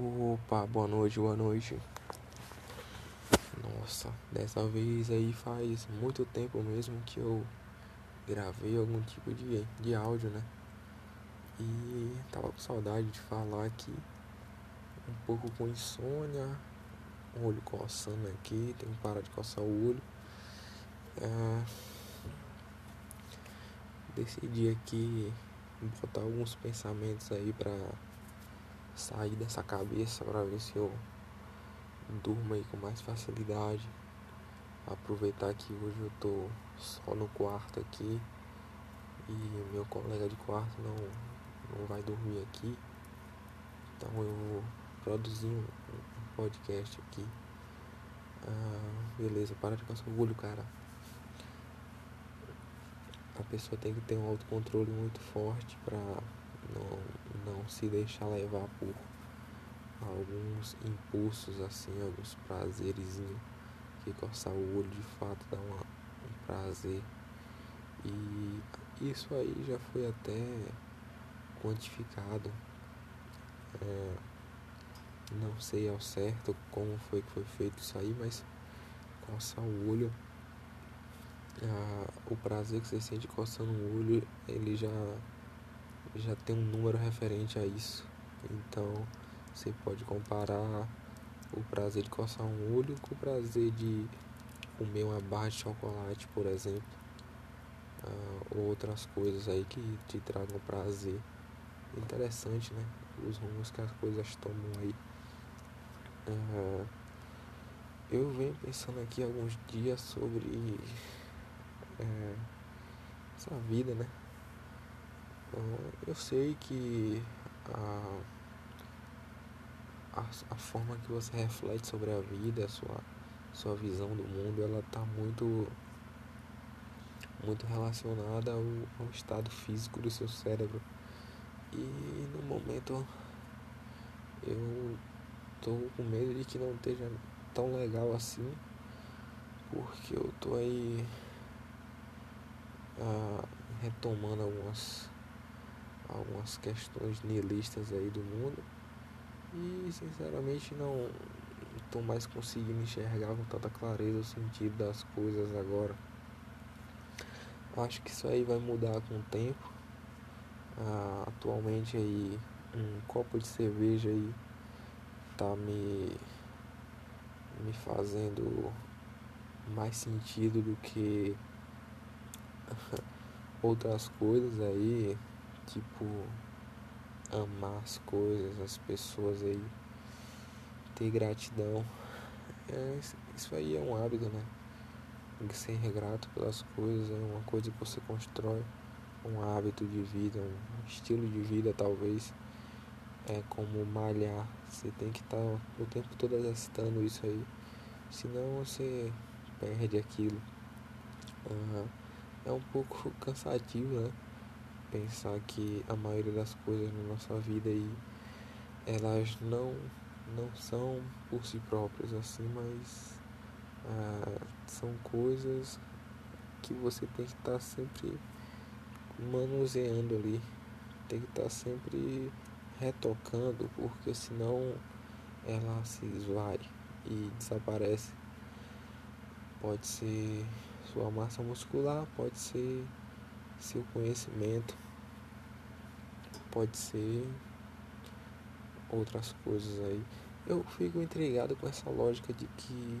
Opa, boa noite, boa noite. Nossa, dessa vez aí faz muito tempo mesmo que eu gravei algum tipo de, de áudio, né? E tava com saudade de falar aqui. Um pouco com insônia, um olho coçando aqui, tenho que parar de coçar o olho. É... Decidi aqui botar alguns pensamentos aí pra sair dessa cabeça para ver se eu durmo aí com mais facilidade. Aproveitar que hoje eu tô só no quarto aqui e meu colega de quarto não, não vai dormir aqui. Então eu vou produzir um, podcast aqui. Ah, beleza, para de passar o olho, cara. A pessoa tem que ter um autocontrole muito forte para não, não se deixar levar por alguns impulsos assim, alguns prazeres que coçar o olho de fato dá uma, um prazer. E isso aí já foi até quantificado. É, não sei ao certo como foi que foi feito isso aí, mas coçar o olho, o prazer que você sente coçando o olho, ele já já tem um número referente a isso. Então você pode comparar o prazer de coçar um olho com o prazer de comer uma barra de chocolate, por exemplo. Uh, ou outras coisas aí que te tragam prazer. Interessante, né? Os rumos que as coisas tomam aí. Uh, eu venho pensando aqui alguns dias sobre uh, essa vida, né? Eu sei que a, a, a, forma que você reflete sobre a vida, a sua, sua visão do mundo, ela está muito muito relacionada ao, ao estado físico do seu cérebro. E no momento eu tô com medo de que não esteja tão legal assim, porque eu tô aí ah, retomando algumas algumas questões nihilistas aí do mundo e sinceramente não estou mais conseguindo enxergar com tanta clareza o sentido das coisas agora. Acho que isso aí vai mudar com o tempo. Ah, atualmente aí um copo de cerveja aí tá me me fazendo mais sentido do que outras coisas aí tipo amar as coisas, as pessoas aí, ter gratidão. É, isso aí é um hábito, né? Ser grato pelas coisas é uma coisa que você constrói, um hábito de vida, um estilo de vida talvez. É como malhar, você tem que estar tá o tempo todo exercitando isso aí, senão você perde aquilo. Uhum. É um pouco cansativo, né? Pensar que a maioria das coisas na nossa vida aí elas não não são por si próprias assim, mas ah, são coisas que você tem que estar tá sempre manuseando ali, tem que estar tá sempre retocando, porque senão ela se esvai e desaparece. Pode ser sua massa muscular, pode ser seu conhecimento pode ser outras coisas aí. Eu fico intrigado com essa lógica de que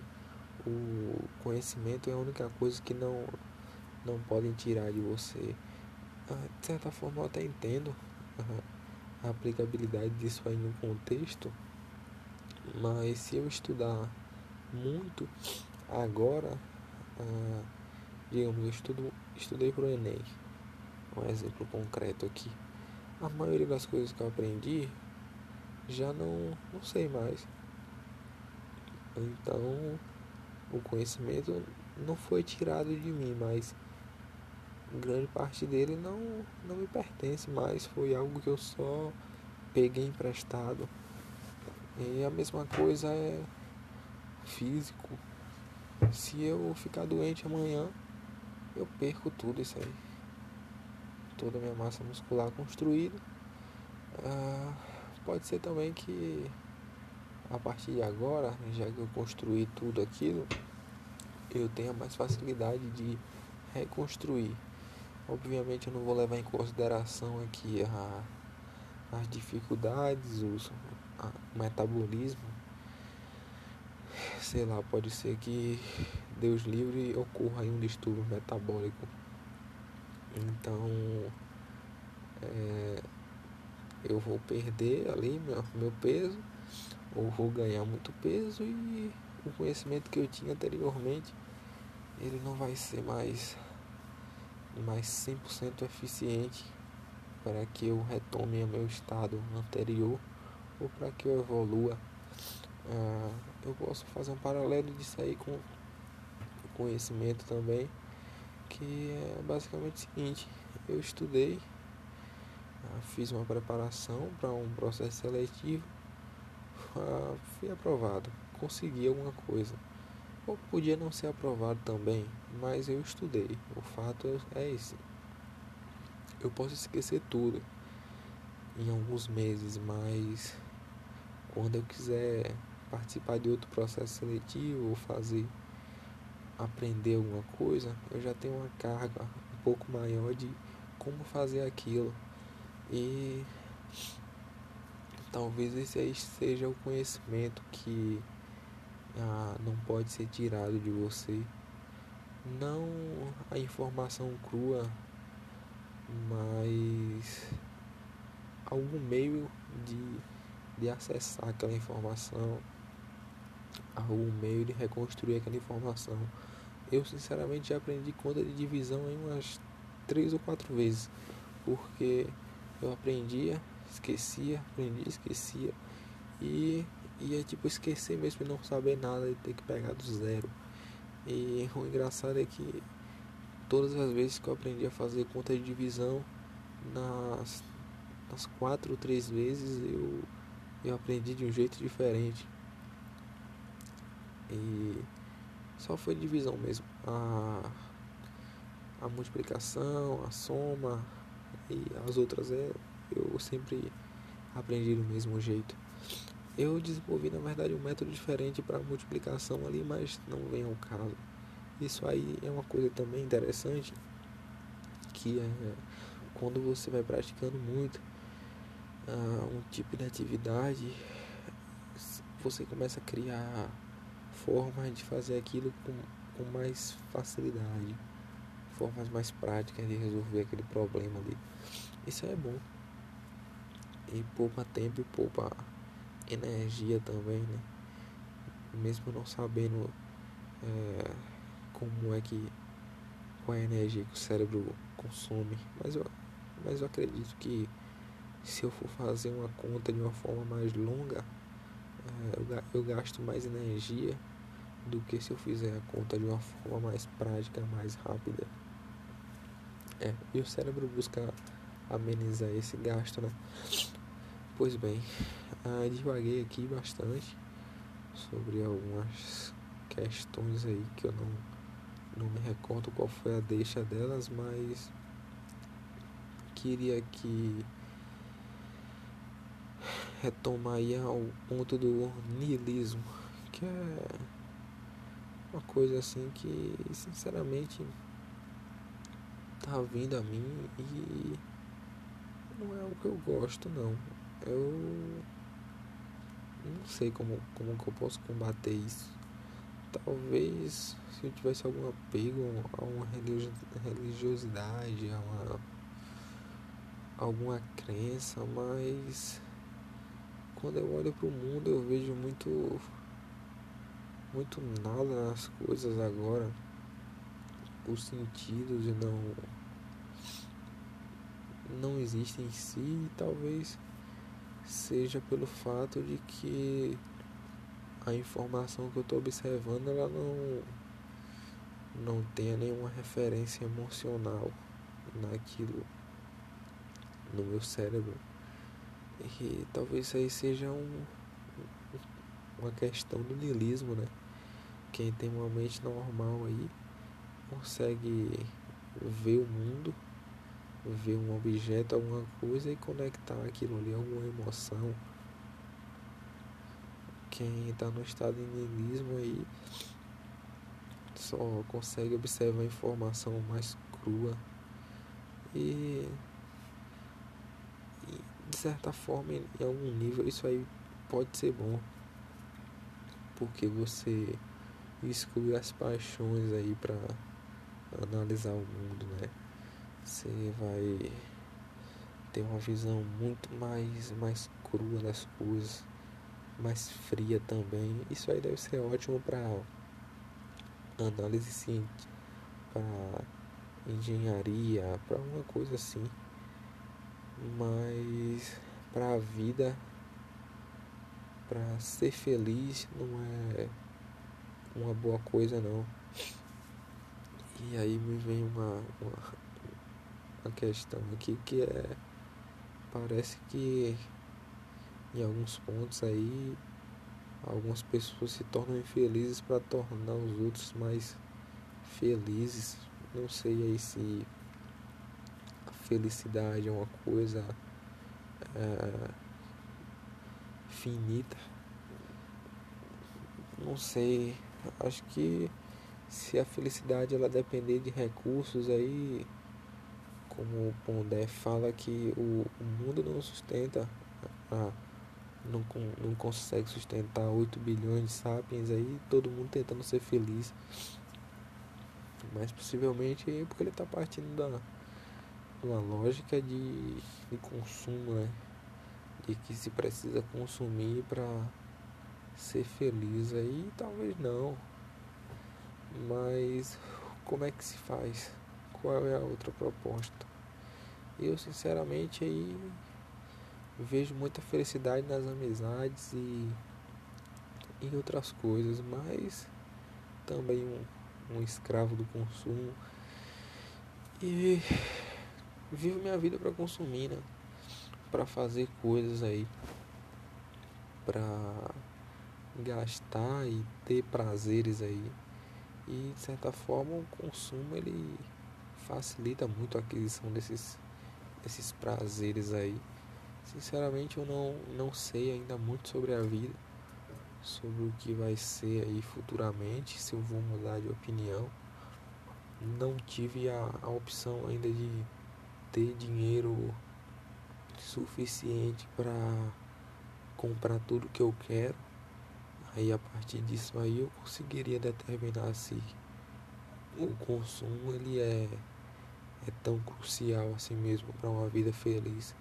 o conhecimento é a única coisa que não, não podem tirar de você. Ah, de certa forma eu até entendo a aplicabilidade disso aí no contexto, mas se eu estudar muito agora, ah, digamos, eu estudo, estudei para o Enem, um exemplo concreto aqui. A maioria das coisas que eu aprendi já não, não sei mais. Então, o conhecimento não foi tirado de mim, mas grande parte dele não, não me pertence mais. Foi algo que eu só peguei emprestado. E a mesma coisa é físico. Se eu ficar doente amanhã, eu perco tudo isso aí toda a minha massa muscular construída. Ah, pode ser também que a partir de agora, já que eu construí tudo aquilo, eu tenha mais facilidade de reconstruir. Obviamente eu não vou levar em consideração aqui a, as dificuldades, os, a, o metabolismo. Sei lá, pode ser que Deus livre ocorra aí um distúrbio metabólico. Então é, eu vou perder ali meu, meu peso, ou vou ganhar muito peso e o conhecimento que eu tinha anteriormente ele não vai ser mais, mais 100% eficiente para que eu retome o meu estado anterior ou para que eu evolua. Ah, eu posso fazer um paralelo disso aí com o conhecimento também, que é basicamente o seguinte, eu estudei, ah, fiz uma preparação para um processo seletivo, ah, fui aprovado, consegui alguma coisa ou podia não ser aprovado também, mas eu estudei. O fato é esse. Eu posso esquecer tudo em alguns meses, mas quando eu quiser participar de outro processo seletivo ou fazer aprender alguma coisa, eu já tenho uma carga um pouco maior de como fazer aquilo. E talvez esse aí seja o conhecimento que ah, não pode ser tirado de você. Não a informação crua, mas algum meio de, de acessar aquela informação, algum meio de reconstruir aquela informação. Eu sinceramente já aprendi conta de divisão em umas três ou quatro vezes, porque eu aprendia, esquecia, aprendia, esquecia e e é tipo esquecer mesmo de não saber nada e ter que pegar do zero. E o engraçado é que todas as vezes que eu aprendi a fazer conta de divisão, nas, nas quatro ou três vezes eu, eu aprendi de um jeito diferente. E só foi divisão mesmo. A, a multiplicação, a soma e as outras é, eu sempre aprendi do mesmo jeito. Eu desenvolvi na verdade um método diferente para multiplicação ali, mas não vem ao caso. Isso aí é uma coisa também interessante, que é quando você vai praticando muito uh, um tipo de atividade, você começa a criar formas de fazer aquilo com, com mais facilidade, formas mais práticas de resolver aquele problema ali. Isso é bom. E poupa tempo e poupa energia também, né? Mesmo não sabendo é, como é que qual é a energia que o cérebro consome, mas eu, mas eu acredito que se eu for fazer uma conta de uma forma mais longa, é, eu, eu gasto mais energia do que se eu fizer a conta de uma forma mais prática, mais rápida. É, e o cérebro busca amenizar esse gasto, né? Pois bem, ah, divaguei aqui bastante sobre algumas questões aí que eu não, não me recordo qual foi a deixa delas, mas queria que retomar aí ao ponto do niilismo, que é uma coisa assim que sinceramente tá vindo a mim e não é o que eu gosto não eu não sei como, como que eu posso combater isso. Talvez se eu tivesse algum apego a uma religiosidade, a uma, alguma crença, mas quando eu olho para o mundo eu vejo muito muito nada nas coisas agora os sentidos não não existem em si e talvez seja pelo fato de que a informação que eu estou observando ela não não tenha nenhuma referência emocional naquilo no meu cérebro. E talvez aí seja um, uma questão do niilismo né? Quem tem uma mente normal aí consegue ver o mundo ver um objeto, alguma coisa e conectar aquilo ali alguma emoção. Quem está no estado de niilismo aí só consegue observar a informação mais crua. E, e de certa forma em algum nível isso aí pode ser bom porque você exclui as paixões aí para analisar o mundo, né? Você vai ter uma visão muito mais mais crua das coisas, mais fria também. Isso aí deve ser ótimo para análise científica, para engenharia, para uma coisa assim. Mas para a vida, para ser feliz não é uma boa coisa não. E aí me vem uma, uma, uma questão aqui que é parece que em alguns pontos aí algumas pessoas se tornam infelizes para tornar os outros mais felizes. Não sei aí se a felicidade é uma coisa é, finita. Não sei. Acho que se a felicidade ela depender de recursos aí, como o Pondé fala que o, o mundo não sustenta a não, não consegue sustentar 8 bilhões de sapiens aí, todo mundo tentando ser feliz. Mas possivelmente é porque ele está partindo da uma lógica de, de consumo, né? De que se precisa consumir para ser feliz aí, talvez não. Mas como é que se faz? Qual é a outra proposta? Eu sinceramente aí vejo muita felicidade nas amizades e em outras coisas, mas também um, um escravo do consumo e vivo minha vida para consumir, né? Para fazer coisas aí, para gastar e ter prazeres aí. E de certa forma o consumo ele facilita muito a aquisição desses desses prazeres aí. Sinceramente eu não, não sei ainda muito sobre a vida, sobre o que vai ser aí futuramente, se eu vou mudar de opinião. Não tive a, a opção ainda de ter dinheiro suficiente para comprar tudo que eu quero. Aí a partir disso aí eu conseguiria determinar se o consumo ele é, é tão crucial assim mesmo para uma vida feliz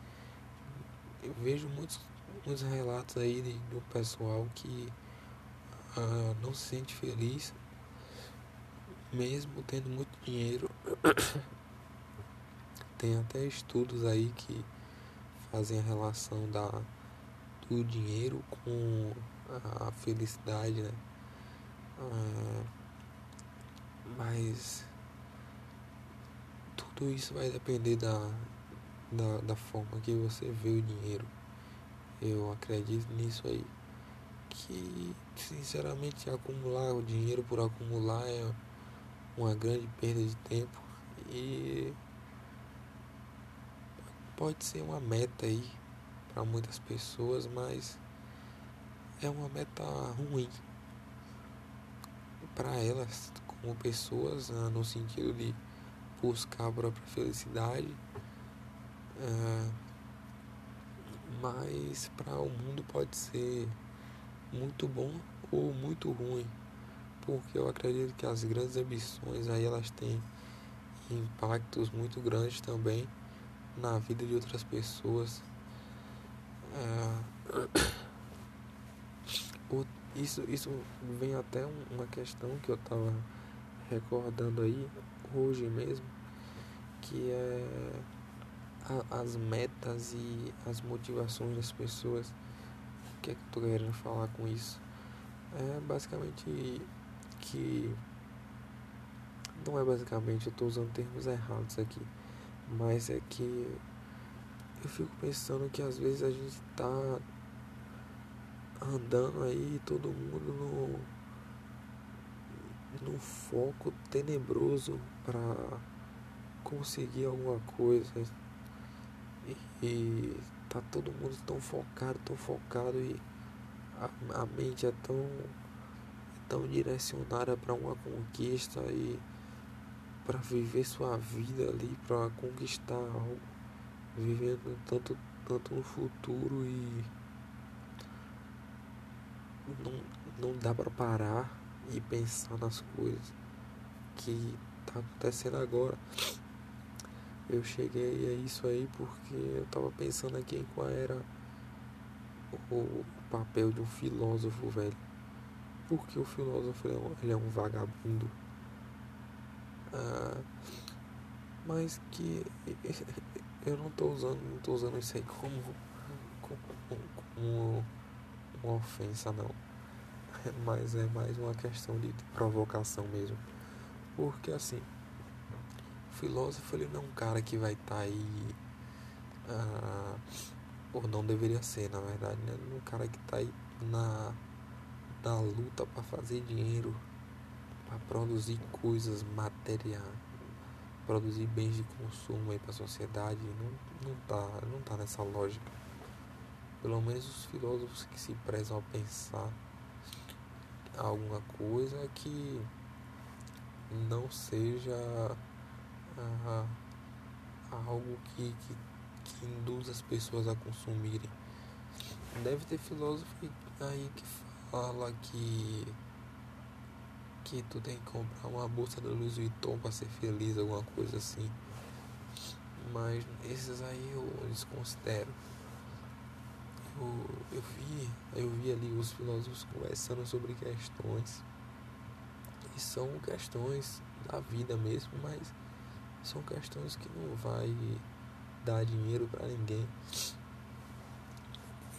eu vejo muitos, muitos relatos aí de, do pessoal que ah, não se sente feliz mesmo tendo muito dinheiro. Tem até estudos aí que fazem a relação da, do dinheiro com a felicidade, né? Ah, mas tudo isso vai depender da, da, da forma que você vê o dinheiro. Eu acredito nisso aí. Que sinceramente acumular o dinheiro por acumular é uma grande perda de tempo e pode ser uma meta aí para muitas pessoas, mas é uma meta ruim para elas como pessoas, né, no sentido de buscar a própria felicidade é, mas para o mundo pode ser muito bom ou muito ruim, porque eu acredito que as grandes ambições aí elas têm impactos muito grandes também na vida de outras pessoas. É, isso, isso vem até uma questão que eu estava recordando aí hoje mesmo, que é as metas e as motivações das pessoas. O que é que eu tô querendo falar com isso? É basicamente que. Não é basicamente, eu estou usando termos errados aqui, mas é que eu fico pensando que às vezes a gente tá andando aí todo mundo no, no foco tenebroso para conseguir alguma coisa, e tá todo mundo tão focado, tão focado e a, a mente é tão, é tão direcionada para uma conquista e para viver sua vida ali, para conquistar algo, vivendo tanto, tanto no futuro e não, não dá para parar e pensar nas coisas que tá acontecendo agora. Eu cheguei a isso aí porque eu tava pensando aqui em qual era o papel de um filósofo, velho. Porque o filósofo ele é um vagabundo. Ah, mas que eu não tô usando, não tô usando isso aí como, como, como uma ofensa não. Mas é mais uma questão de provocação mesmo. Porque assim, o filósofo ele não é um cara que vai estar tá aí. Ah, ou não deveria ser, na verdade, né? Um cara que está aí na, na luta para fazer dinheiro, para produzir coisas materiais, produzir bens de consumo aí para a sociedade, não, não, tá, não tá nessa lógica. Pelo menos os filósofos que se prezam a pensar alguma coisa que não seja ah, algo que, que que induz as pessoas a consumirem. Deve ter filósofo aí que fala que que tu tem que comprar uma bolsa da Louis Vuitton para ser feliz, alguma coisa assim. Mas esses aí eu desconsidero. Eu, eu vi, eu vi ali os filósofos conversando sobre questões e são questões da vida mesmo, mas são questões que não vai dar dinheiro para ninguém.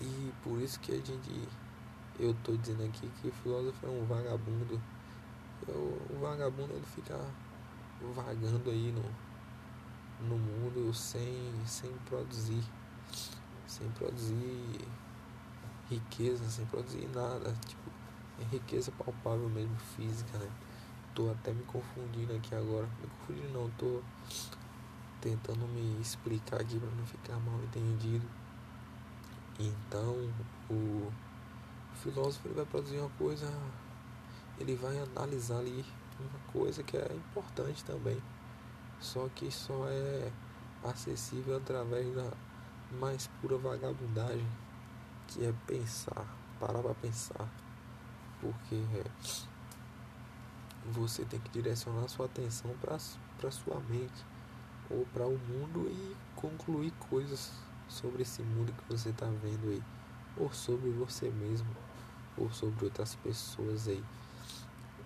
E por isso que a gente. Eu tô dizendo aqui que o filósofo é um vagabundo. O vagabundo ele fica vagando aí no, no mundo sem, sem produzir. Sem produzir riqueza, sem produzir nada. Tipo, é riqueza palpável mesmo, física, né? Tô até me confundindo aqui agora. Me confundindo não, tô tentando me explicar aqui para não ficar mal entendido. Então, o filósofo ele vai produzir uma coisa, ele vai analisar ali uma coisa que é importante também, só que só é acessível através da mais pura vagabundagem, que é pensar, parar para pensar, porque você tem que direcionar sua atenção para sua mente ou para o mundo e concluir coisas sobre esse mundo que você está vendo aí, ou sobre você mesmo, ou sobre outras pessoas aí.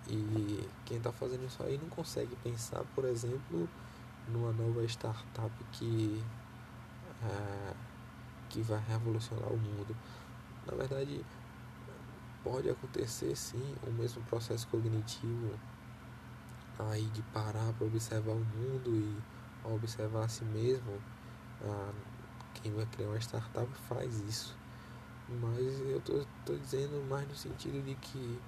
E quem está fazendo isso aí não consegue pensar, por exemplo, numa nova startup que, é, que vai revolucionar o mundo. Na verdade, pode acontecer sim o mesmo processo cognitivo aí de parar para observar o mundo e observar a si mesmo, a, quem vai criar uma startup faz isso. Mas eu tô dizendo mais no sentido de que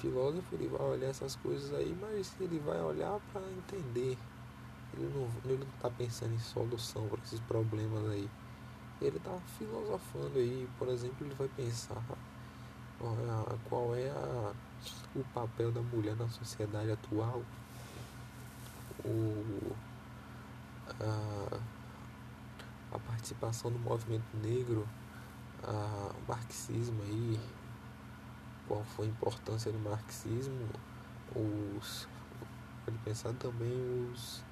filósofo ele vai olhar essas coisas aí, mas ele vai olhar para entender. Ele não, ele não tá pensando em solução para esses problemas aí. Ele tá filosofando aí, por exemplo, ele vai pensar qual é a, o papel da mulher na sociedade atual. O, a, a participação do movimento negro, a, o marxismo aí, qual foi a importância do marxismo, os pode pensar também os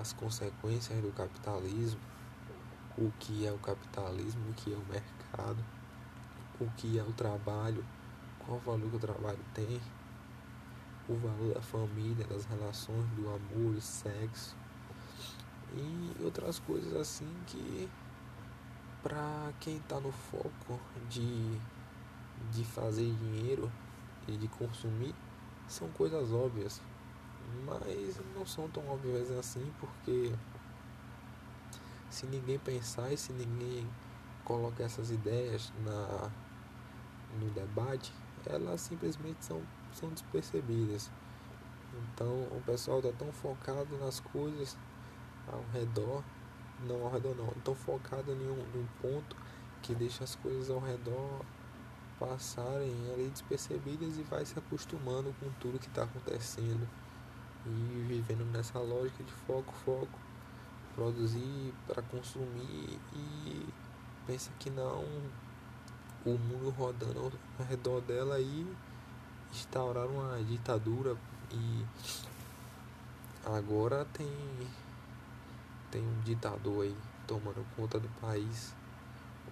as consequências do capitalismo, o que é o capitalismo, o que é o mercado, o que é o trabalho, qual o valor que o trabalho tem, o valor da família, das relações, do amor, do sexo, e outras coisas assim que para quem está no foco de, de fazer dinheiro e de consumir são coisas óbvias. Mas não são tão óbvias assim porque se ninguém pensar e se ninguém colocar essas ideias na no debate elas simplesmente são, são despercebidas. Então o pessoal está tão focado nas coisas ao redor, não ao redor não, estou focado em um, em um ponto que deixa as coisas ao redor passarem ali despercebidas e vai se acostumando com tudo que está acontecendo. E vivendo nessa lógica de foco, foco, produzir para consumir e pensa que não o mundo rodando ao redor dela e instaurar uma ditadura. E agora tem tem um ditador aí tomando conta do país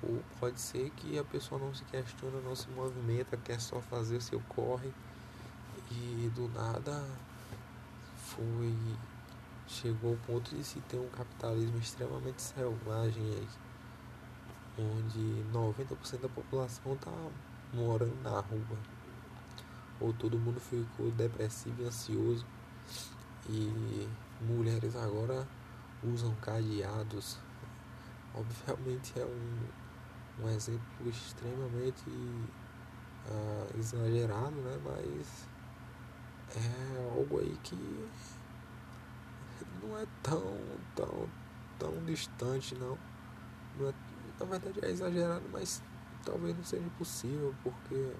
ou pode ser que a pessoa não se questiona, não se movimenta, quer só fazer o seu corre. E do nada foi chegou ao ponto de se ter um capitalismo extremamente selvagem aí, onde 90% da população está morando na rua, ou todo mundo ficou depressivo e ansioso, e mulheres agora usam cadeados. Obviamente é um, um exemplo extremamente uh, exagerado, né? mas é algo aí que não é tão, tão, tão distante não. não é, na verdade é exagerado, mas talvez não seja possível, porque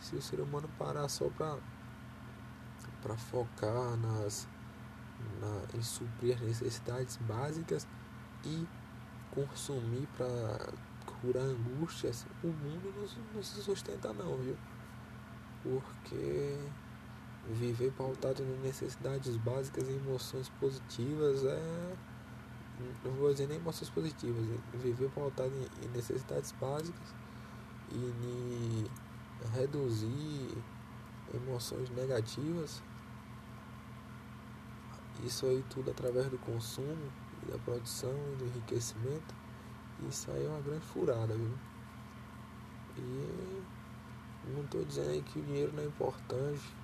se o ser humano parar só para para focar nas na, em suprir as necessidades básicas e consumir para curar angústias, o mundo não, não se sustenta não, viu? Porque Viver pautado em necessidades básicas e emoções positivas é. Não vou dizer nem emoções positivas, é viver pautado em necessidades básicas e reduzir emoções negativas. Isso aí tudo através do consumo da produção e do enriquecimento. Isso aí é uma grande furada, viu? E não estou dizendo que o dinheiro não é importante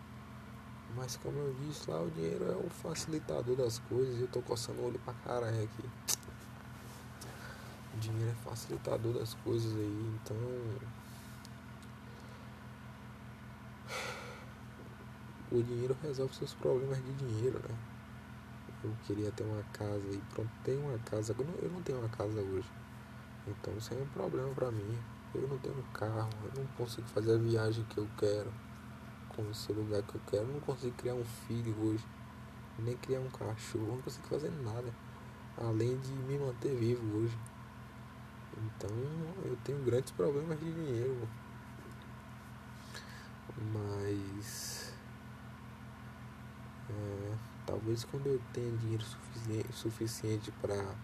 mas como eu disse lá, o dinheiro é o facilitador das coisas eu tô coçando o olho pra caralho aqui. O dinheiro é facilitador das coisas aí, então. O dinheiro resolve seus problemas de dinheiro, né? Eu queria ter uma casa e pronto, tenho uma casa. Eu não tenho uma casa hoje. Então isso aí é um problema pra mim. Eu não tenho carro, eu não consigo fazer a viagem que eu quero conhecer o lugar que eu quero. Eu não consigo criar um filho hoje, nem criar um cachorro, não consigo fazer nada além de me manter vivo hoje. Então eu tenho grandes problemas de dinheiro. Mas é, talvez quando eu tenha dinheiro suficiente, suficiente para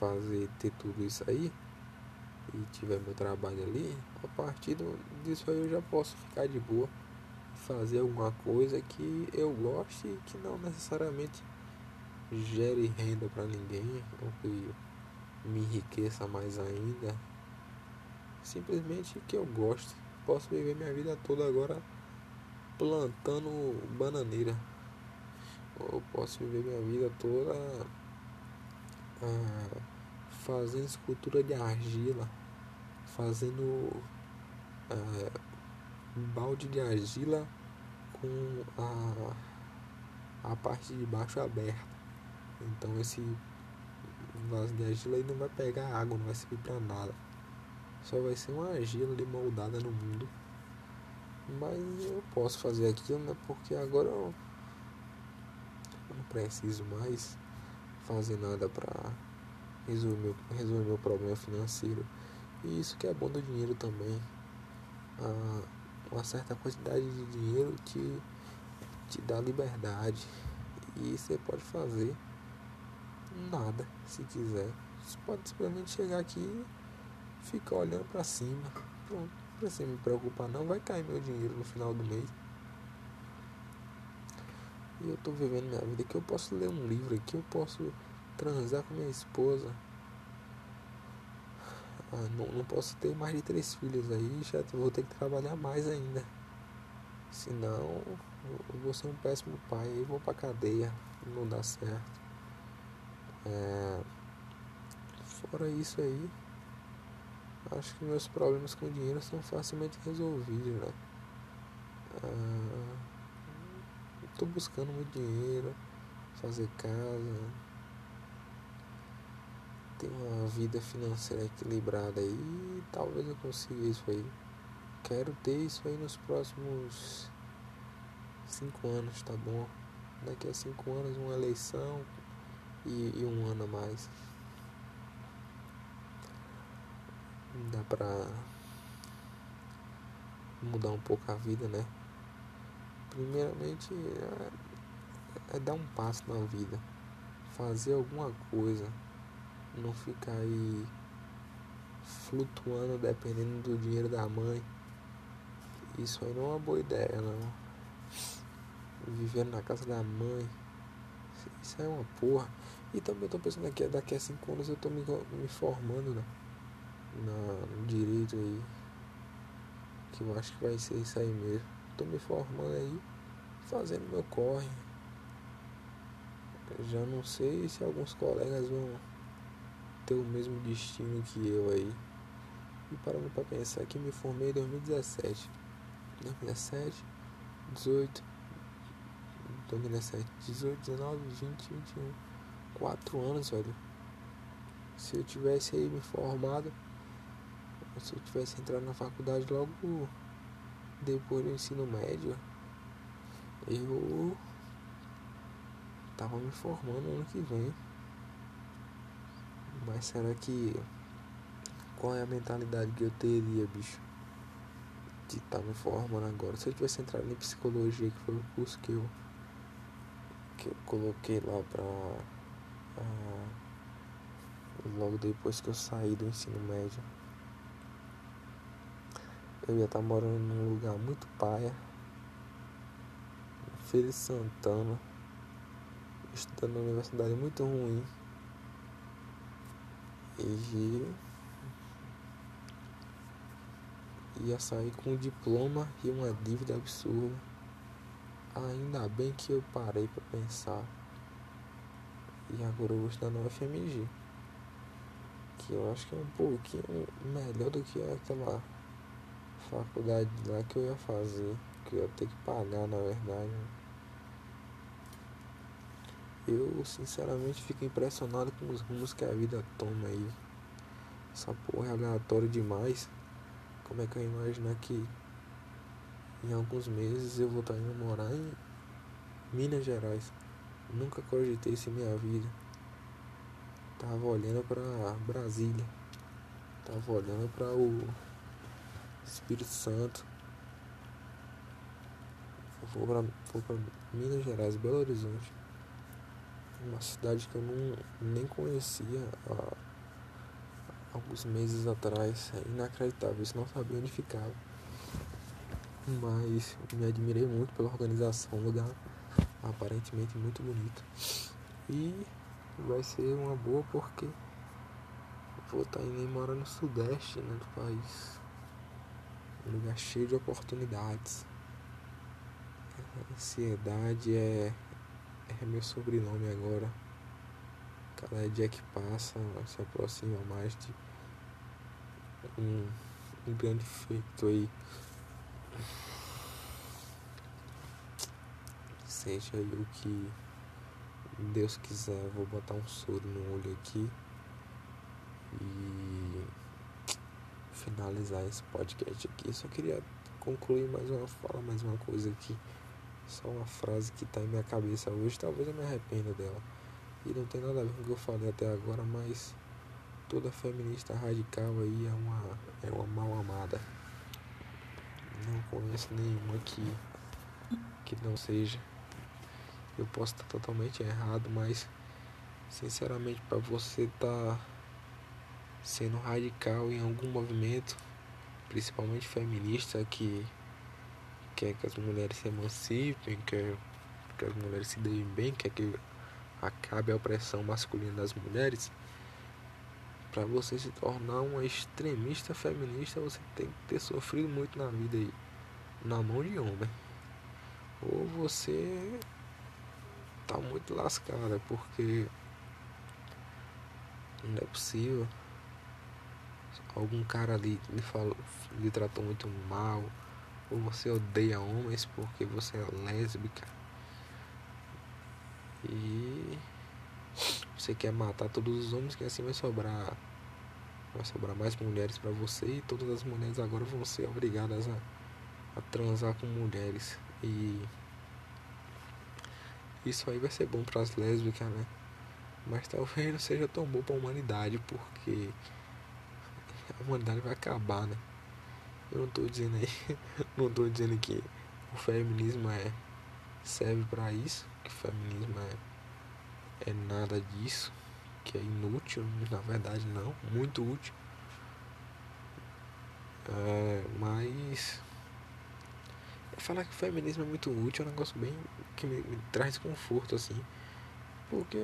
fazer ter tudo isso aí e tiver meu trabalho ali, a partir disso aí eu já posso ficar de boa fazer alguma coisa que eu goste e que não necessariamente gere renda para ninguém ou que me enriqueça mais ainda. Simplesmente que eu gosto. Posso viver minha vida toda agora plantando bananeira. Ou posso viver minha vida toda ah, fazendo escultura de argila, fazendo ah, um balde de argila com a, a parte de baixo aberta. Então esse vaso de argila aí não vai pegar água, não vai servir para nada. Só vai ser uma argila ali moldada no mundo. Mas eu posso fazer aquilo, né? Porque agora eu não preciso mais fazer nada para resolver resolver meu problema financeiro. E isso que é bom do dinheiro também. Ah, uma certa quantidade de dinheiro te, te dá liberdade. E você pode fazer nada se quiser. Você pode simplesmente chegar aqui e ficar olhando para cima. Pronto, não precisa me preocupar não, vai cair meu dinheiro no final do mês. E eu tô vivendo minha vida que eu posso ler um livro aqui, eu posso transar com minha esposa, ah, não, não posso ter mais de três filhos aí, já vou ter que trabalhar mais ainda. Senão eu vou ser um péssimo pai e vou pra cadeia. Não dá certo. É, fora isso aí, acho que meus problemas com dinheiro são facilmente resolvidos, né? É, tô buscando muito dinheiro, fazer casa, ter uma vida financeira equilibrada aí, talvez eu consiga isso aí. Quero ter isso aí nos próximos cinco anos, tá bom? Daqui a cinco anos uma eleição e, e um ano a mais. Dá pra mudar um pouco a vida, né? Primeiramente é, é dar um passo na vida, fazer alguma coisa, não ficar aí flutuando dependendo do dinheiro da mãe. Isso aí não é uma boa ideia, não. Vivendo na casa da mãe. Isso é uma porra. E também eu tô pensando que daqui a cinco anos eu tô me, me formando né? Na, no direito aí. Que eu acho que vai ser isso aí mesmo. Tô me formando aí, fazendo meu corre. Já não sei se alguns colegas vão ter o mesmo destino que eu aí. E parando pra pensar que me formei em 2017. 2017, 18, 2017, 18, 19, 20, 21. 4 anos, velho. Se eu tivesse aí me formado, se eu tivesse entrado na faculdade logo depois do ensino médio, eu tava me formando ano que vem. Mas será que. Qual é a mentalidade que eu teria, bicho? De estar tá me formando agora. Se eu tivesse entrado em psicologia, que foi o curso que eu. que eu coloquei lá pra. Uh, logo depois que eu saí do ensino médio. Eu ia estar morando num lugar muito paia. Feira Santana. Estudando numa universidade muito ruim e ia sair com um diploma e uma dívida absurda. Ainda bem que eu parei para pensar. E agora eu vou estudar na UFMG. Que eu acho que é um pouquinho melhor do que aquela faculdade lá que eu ia fazer. Que eu ia ter que pagar na verdade. Eu sinceramente fico impressionado com os rumos que a vida toma aí. Essa porra é aleatória demais. Como é que eu imaginar que em alguns meses eu vou estar indo morar em Minas Gerais? Nunca cogitei isso em minha vida. Tava olhando para Brasília. Tava olhando para o Espírito Santo. Vou para Minas Gerais, Belo Horizonte uma cidade que eu não, nem conhecia há alguns meses atrás. É inacreditável, isso não sabia onde ficava. Mas me admirei muito pela organização, um lugar aparentemente muito bonito. E vai ser uma boa porque vou estar indo morar no sudeste né, do país. Um lugar cheio de oportunidades. Ansiedade é é meu sobrenome agora. Cada dia que passa se aproxima mais de um, um grande feito aí. Seja aí o que Deus quiser, vou botar um soro no olho aqui e finalizar esse podcast aqui. Só queria concluir mais uma fala, mais uma coisa aqui. Só uma frase que tá em minha cabeça hoje, talvez eu me arrependa dela. E não tem nada a ver com o que eu falei até agora, mas toda feminista radical aí é uma, é uma mal amada. Não conheço nenhuma que, que não seja. Eu posso estar totalmente errado, mas sinceramente para você tá sendo radical em algum movimento, principalmente feminista que quer que as mulheres se emancipem, quer que as mulheres se deem bem, quer que acabe a opressão masculina das mulheres, para você se tornar uma extremista feminista, você tem que ter sofrido muito na vida aí, na mão de homem. Ou você tá muito lascada, porque não é possível. Algum cara ali lhe, falou, lhe tratou muito mal, ou você odeia homens porque você é lésbica. E você quer matar todos os homens que assim vai sobrar vai sobrar mais mulheres para você e todas as mulheres agora vão ser obrigadas a, a transar com mulheres e isso aí vai ser bom para as lésbicas, né? Mas talvez não seja tão bom para a humanidade, porque a humanidade vai acabar, né? Eu não tô dizendo aí, não tô dizendo que o feminismo é serve para isso, que o feminismo é, é nada disso, que é inútil, na verdade não, muito útil. É, mas falar que o feminismo é muito útil é um negócio bem que me, me traz conforto assim. Porque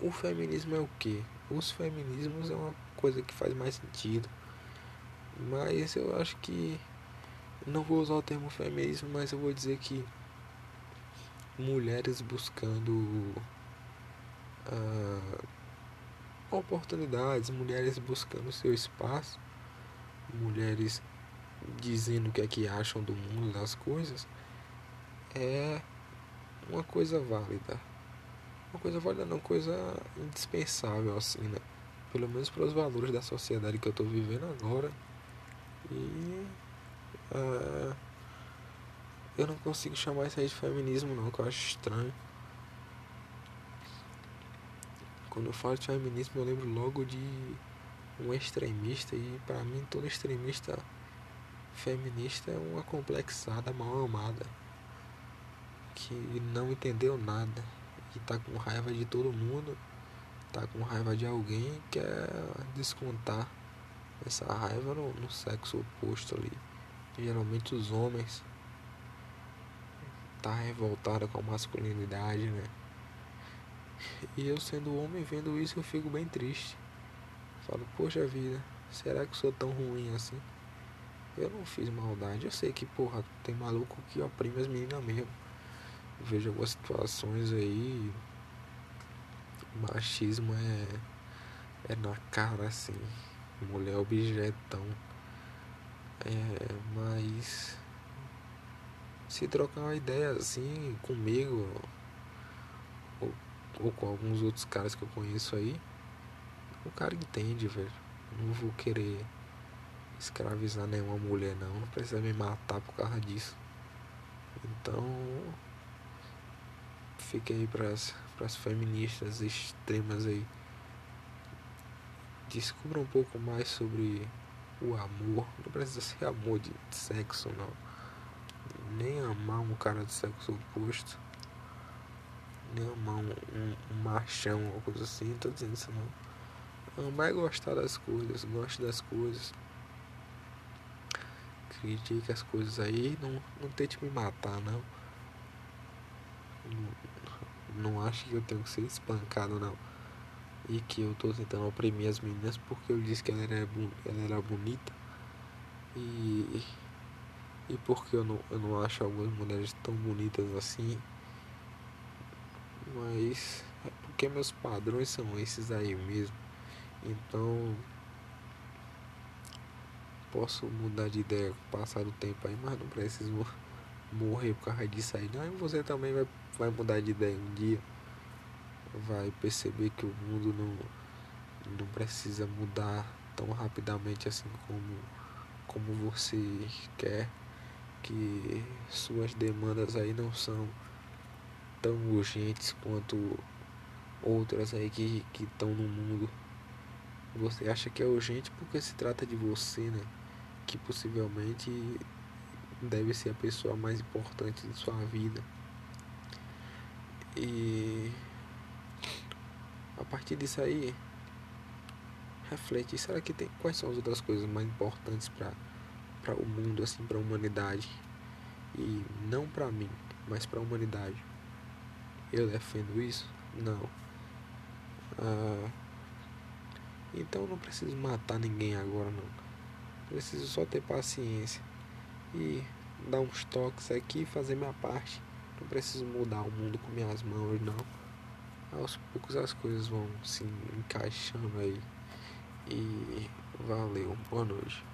o feminismo é o que? Os feminismos é uma coisa que faz mais sentido. Mas eu acho que não vou usar o termo feminismo, mas eu vou dizer que mulheres buscando uh, oportunidades, mulheres buscando seu espaço, mulheres dizendo o que é que acham do mundo, das coisas, é uma coisa válida. Uma coisa válida não, coisa indispensável assim, né? Pelo menos para os valores da sociedade que eu estou vivendo agora. E uh, eu não consigo chamar isso aí de feminismo não, que eu acho estranho. Quando eu falo de feminismo eu lembro logo de um extremista e para mim todo extremista feminista é uma complexada mal amada que não entendeu nada e tá com raiva de todo mundo, tá com raiva de alguém e quer descontar essa raiva no, no sexo oposto ali. Geralmente os homens tá revoltada com a masculinidade, né? E eu sendo homem vendo isso eu fico bem triste. Falo, poxa vida, será que sou tão ruim assim? Eu não fiz maldade. Eu sei que, porra, tem maluco que oprime as meninas mesmo. Eu vejo algumas situações aí. Machismo é. É na cara assim. Mulher objetão. É, mas. Se trocar uma ideia assim comigo. Ou, ou com alguns outros caras que eu conheço aí. O cara entende, velho. Não vou querer escravizar nenhuma mulher não, não precisa me matar por causa disso. Então fiquei aí pras, pras feministas extremas aí. Descubra um pouco mais sobre o amor. Não precisa ser amor de sexo não. Nem amar um cara de sexo oposto. Nem amar um, um, um machão ou coisa assim, não tô dizendo isso não. Amar é gostar das coisas, goste das coisas critique as coisas aí, não, não tente me matar, não. Não, não acho que eu tenho que ser espancado, não. E que eu tô tentando oprimir as meninas porque eu disse que ela era, ela era bonita. E, e porque eu não, eu não acho algumas mulheres tão bonitas assim. Mas é porque meus padrões são esses aí mesmo. Então posso mudar de ideia com o passar do tempo aí, mas não preciso morrer por causa disso aí. Não, você também vai, vai mudar de ideia um dia. Vai perceber que o mundo não, não precisa mudar tão rapidamente assim como, como você quer. Que suas demandas aí não são tão urgentes quanto outras aí que estão no mundo. Você acha que é urgente porque se trata de você, né? que possivelmente deve ser a pessoa mais importante de sua vida. E a partir disso aí, reflete, será que tem quais são as outras coisas mais importantes para para o mundo assim, para a humanidade? E não para mim, mas para a humanidade. Eu defendo isso? Não. Ah, então não preciso matar ninguém agora não. Preciso só ter paciência e dar uns toques aqui fazer minha parte. Não preciso mudar o mundo com minhas mãos, não. Aos poucos as coisas vão se encaixando aí. E valeu, boa noite.